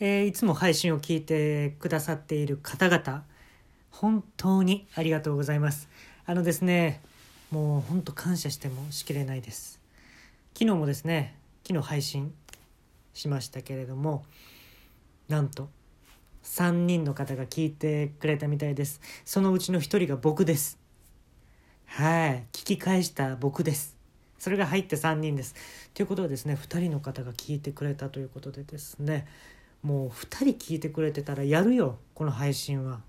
えーいつも配信を聞いてくださっている方々本当にありがとうございます。あのですねもう本当感謝してもしきれないです。昨日もですね昨日配信しましたけれどもなんと3人の方が聞いてくれたみたいです。そのうちの1人が僕です。はい聞き返した僕です。それが入って3人です。ということはですね2人の方が聞いてくれたということでですねもう2人聞いてくれてたらやるよこの配信は。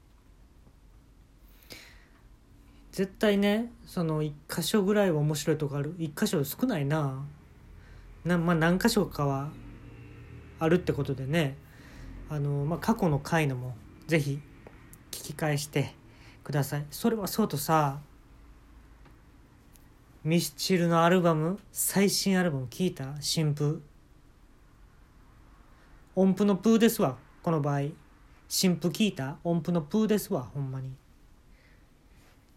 絶対ねその1箇所ぐらいは面白いとこある。1箇所少ないな。なまあ何箇所かはあるってことでね。あの、まあ、過去の回のもぜひ聞き返してください。それはそうとさミスチルのアルバム最新アルバム聞いた？新譜。音符のプーですわこの場合。新譜聞いた？音符のプーですわほんまに。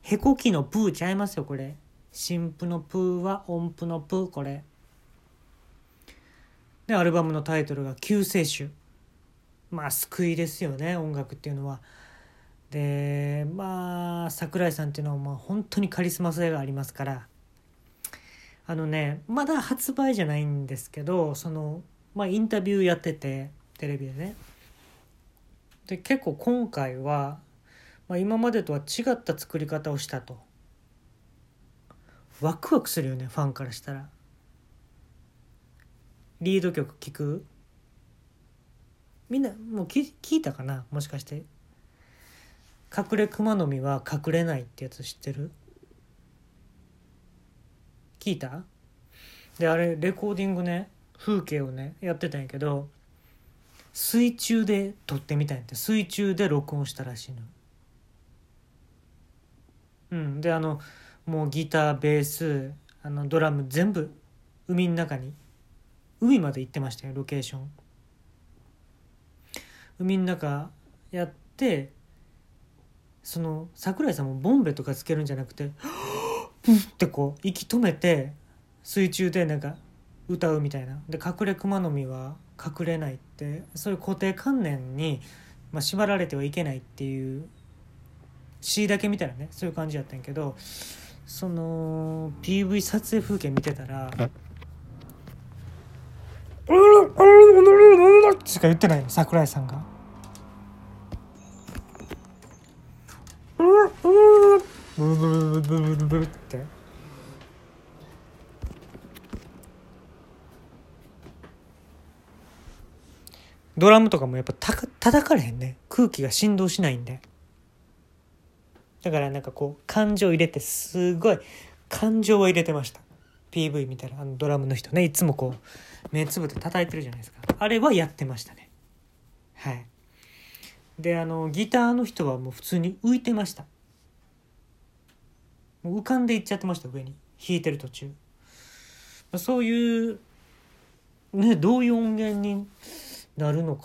へこきのプーちゃいますよこれ。新譜のプーは音符のプーこれ。でアルバムのタイトルが「救世主」まあ救いですよね音楽っていうのは。でまあ桜井さんっていうのはまあ本当にカリスマ性がありますから。あのねまだ発売じゃないんですけどそのまあインタビューやっててテレビでね。で結構今回は、まあ、今までとは違った作り方をしたと。ワクワクするよねファンからしたら。リード曲聴く？みんなもうき聞いたかな？もしかして「隠れ熊の実は隠れない」ってやつ知ってる？聞いた？であれレコーディングね。風景をねやってたんやけど水中で撮ってみたんって。水中で録音したらしいの。うん。であのもうギターベースあのドラム全部海の中に海まで行ってましたよロケーション。海の中やってその桜井さんもボンベとかつけるんじゃなくてプンってこう息止めて水中でなんか歌うみたいな。で隠れ熊の実は隠れないって。そういう固定観念に、まあ、縛られてはいけないっていう詩だけ見たらねそういう感じやったんやけどその PV 撮影風景見てたら「しか言ってないの桜井さんが。ブルブルブルブルブルブルって。ドラムとかもやっぱた叩かれへんね。空気が振動しないんで。だからなんかこう感情入れてすごい感情は入れてました。PV 見たらあのドラムの人ね。いつもこう目つぶって叩いてるじゃないですか。あれはやってましたね。はい。であのギターの人はもう普通に浮いてました。もう浮かんでいっちゃってました上に。弾いてる途中。そういうねどういう音源になるのか？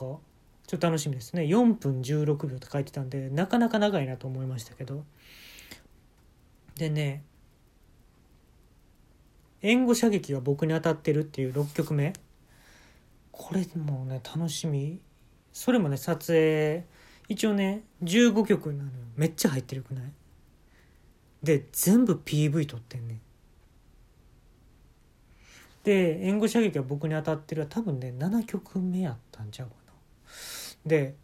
ちょっと楽しみですね。4分16秒と書いてたんでなかなか長いなと思いましたけど。でね援護射撃が僕に当たってるっていう6曲目。これもうね楽しみ。それもね撮影一応ね15曲なのめっちゃ入ってるくない？で全部 PV 撮ってんねん。で援護射撃が僕に当たってるは多分ね7曲目やったんちゃうかな。で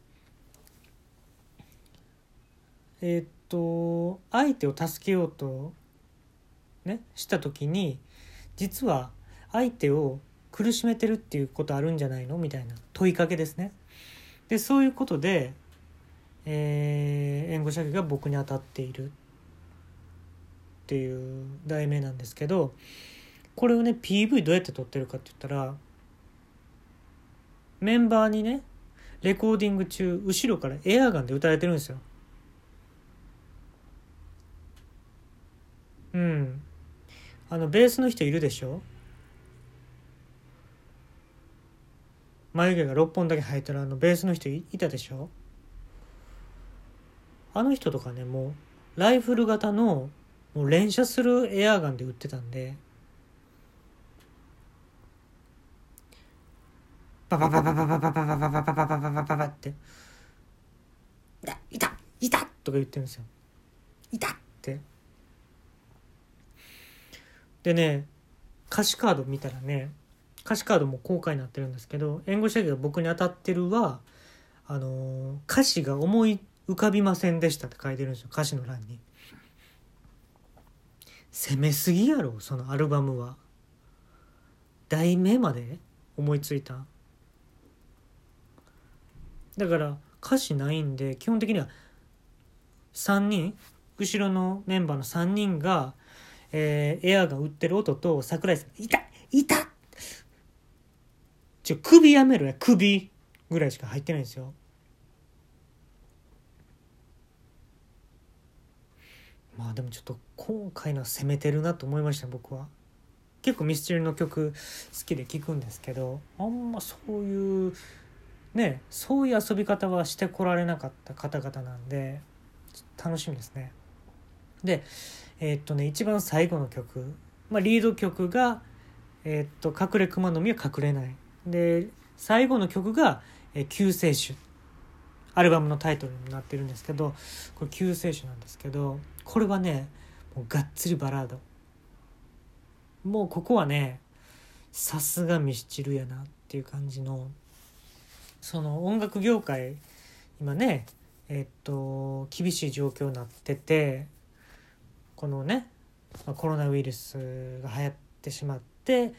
えーっと相手を助けようとねした時に実は相手を苦しめてるっていうことあるんじゃないの？みたいな問いかけですね。でそういうことで、えー援護射撃が僕に当たっているっていう題名なんですけどこれをね PV どうやって撮ってるかって言ったらメンバーにねレコーディング中後ろからエアガンで撃たれてるんですよ。うん。あのベースの人いるでしょ？眉毛が6本だけ生えてるあのベースの人いたでしょ？あの人とかねもうライフル型のもう連射するエアガンで撃ってたんでババババババババババババババババババって「いたいた!」とか言ってるんですよ。いたってでね歌詞カード見たらね歌詞カードも公開になってるんですけど援護射撃が僕に当たってるはあのー歌詞が思い浮かびませんでしたって書いてるんですよ歌詞の欄に攻めすぎやろそのアルバムは題名まで思いついただから歌詞ないんで基本的には3人後ろのメンバーの3人が、えーエアが打ってる音と桜井さん「いたいた!」ちょ首やめろや首ぐらいしか入ってないんですよまあでもちょっと今回の攻めてるなと思いました僕は結構ミスチルの曲好きで聴くんですけどあんまそういうねそういう遊び方はしてこられなかった方々なんで楽しみですね。でえーっとね一番最後の曲、まあ、リード曲が「えーっと隠れ熊の実は隠れない」で最後の曲が「えー救世主」アルバムのタイトルになってるんですけどこれ救世主なんですけどこれはねもうがっつりバラード。もうここはねさすがミスチルやなっていう感じのその音楽業界今ねえっと厳しい状況になっててこのねコロナウイルスが流行ってしまって、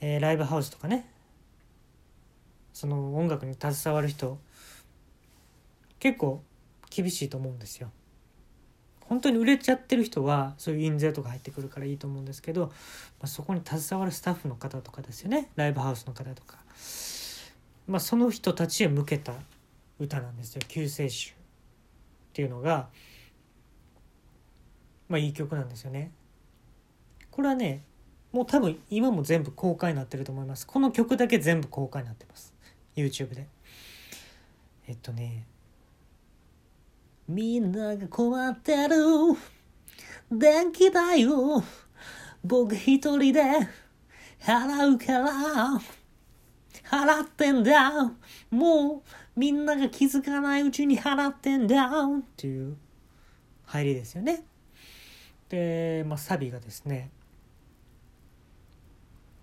えーライブハウスとかねその音楽に携わる人結構厳しいと思うんですよ。本当に売れちゃってる人はそういう印税とか入ってくるからいいと思うんですけど、まあ、そこに携わるスタッフの方とかですよねライブハウスの方とか、まあ、その人たちへ向けた歌なんですよ「救世主」っていうのが、まあ、いい曲なんですよね。これはねもう多分今も全部公開になってると思います。この曲だけ全部公開になってます。YouTube で。えっとねみんなが困ってる。電気代を僕一人で払うから。払ってんだ。もうみんなが気づかないうちに払ってんだ。っていう入りですよね。で、まあ、サビがですね。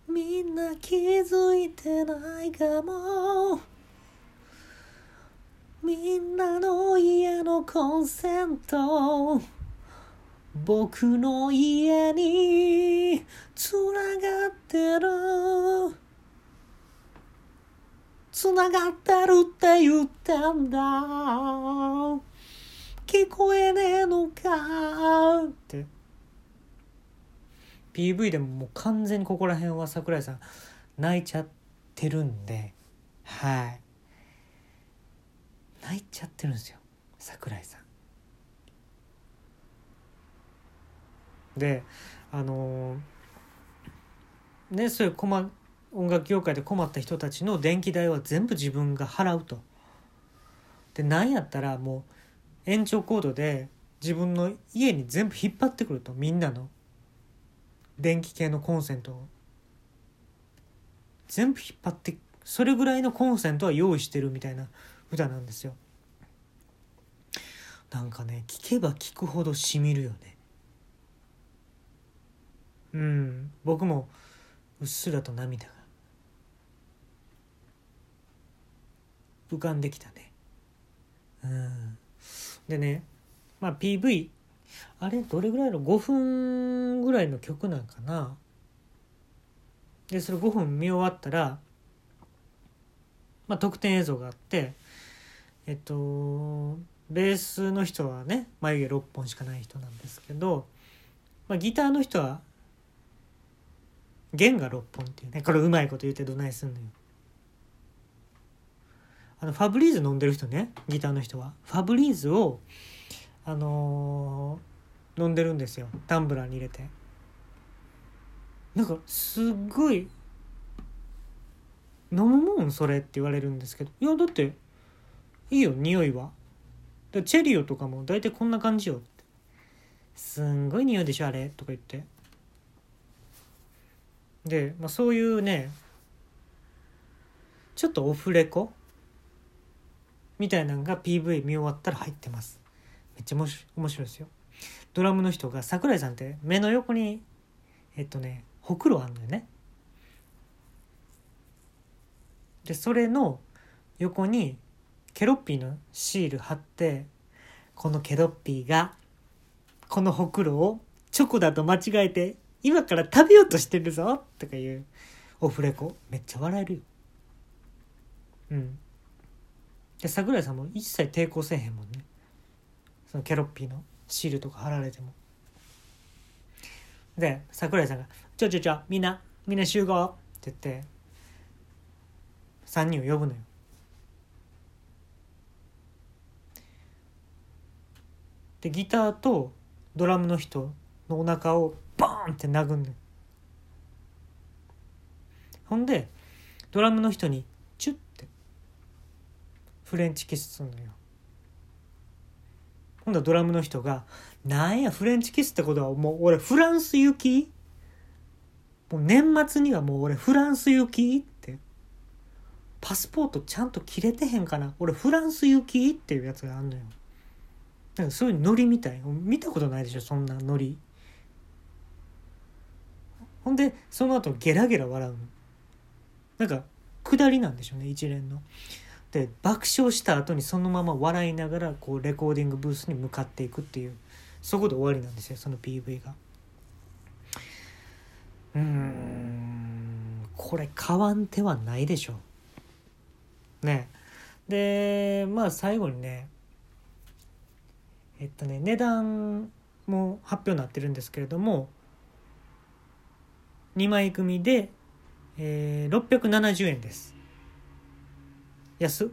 みんな気づいてないかも。みんなの家のコンセント。僕の家にがってるって言ってんだ。聞こえねえのか。って。PV でももう完全にここら辺は桜井さん泣いちゃってるんで。はい。泣いちゃってるんですよ。桜井さん。であのーねそういう困音楽業界で困った人たちの電気代は全部自分が払うと。でなんやったらもう延長コードで自分の家に全部引っ張ってくるとみんなの。電気系のコンセントを。全部引っ張ってそれぐらいのコンセントは用意してるみたいな歌なんですよ。なんかね聞けば聞くほどしみるよね。うん僕もうっすらと涙が。浮かんできたね。うん。でねまあ PV あれどれぐらいの？5分ぐらいの曲なんかな。でそれ5分見終わったらまあ特典映像があってえっとベースの人はね眉毛6本しかない人なんですけど、まあ、ギターの人は弦が6本っていうねこれうまいこと言ってどないすんのよ。あのファブリーズ飲んでる人ねギターの人は。ファブリーズをあのー飲んでるんですよ。タンブラーに入れて。なんかすっごい飲むもんそれって言われるんですけど。いやだっていいよ匂いは。でチェリオとかも大体こんな感じよ。ってすんごい匂いでしょあれとか言って。で、まあ、そういうねちょっとオフレコみたいなのが PV 見終わったら入ってます。めっちゃ面白い面白いですよ。ドラムの人が桜井さんって目の横にえっとねほくろあんのよね。でそれの横にケロッピーのシール貼ってこのケロッピーがこのほくろをチョコだと間違えて今から食べようとしてるぞとかいうオフレコ。めっちゃ笑えるよ。うん。で桜井さんも一切抵抗せえへんもんね。そのケロッピーのシールとか貼られても。で桜井さんが「ちょちょちょみんなみんな集合」って言って3人を呼ぶのよ。でギターとドラムの人のお腹をバーンって殴んねんほんでドラムの人にフレンチキスするのよ。ほんだドラムの人が「なんやフレンチキスってことはもう俺フランス行き？もう年末にはもう俺フランス行き?」って「パスポートちゃんと切れてへんかな？俺フランス行き?」っていうやつがあんのよ。なんかそういうノリみたい。見たことないでしょ？そんなノリ。ほんでその後ゲラゲラ笑うの。なんか下りなんでしょうね一連の。で爆笑した後にそのまま笑いながらこうレコーディングブースに向かっていくっていうそこで終わりなんですよその PV が。うんこれ買わん手はないでしょ。ね。でまあ最後にねえっとね値段も発表になってるんですけれども2枚組で、えー、670円です。安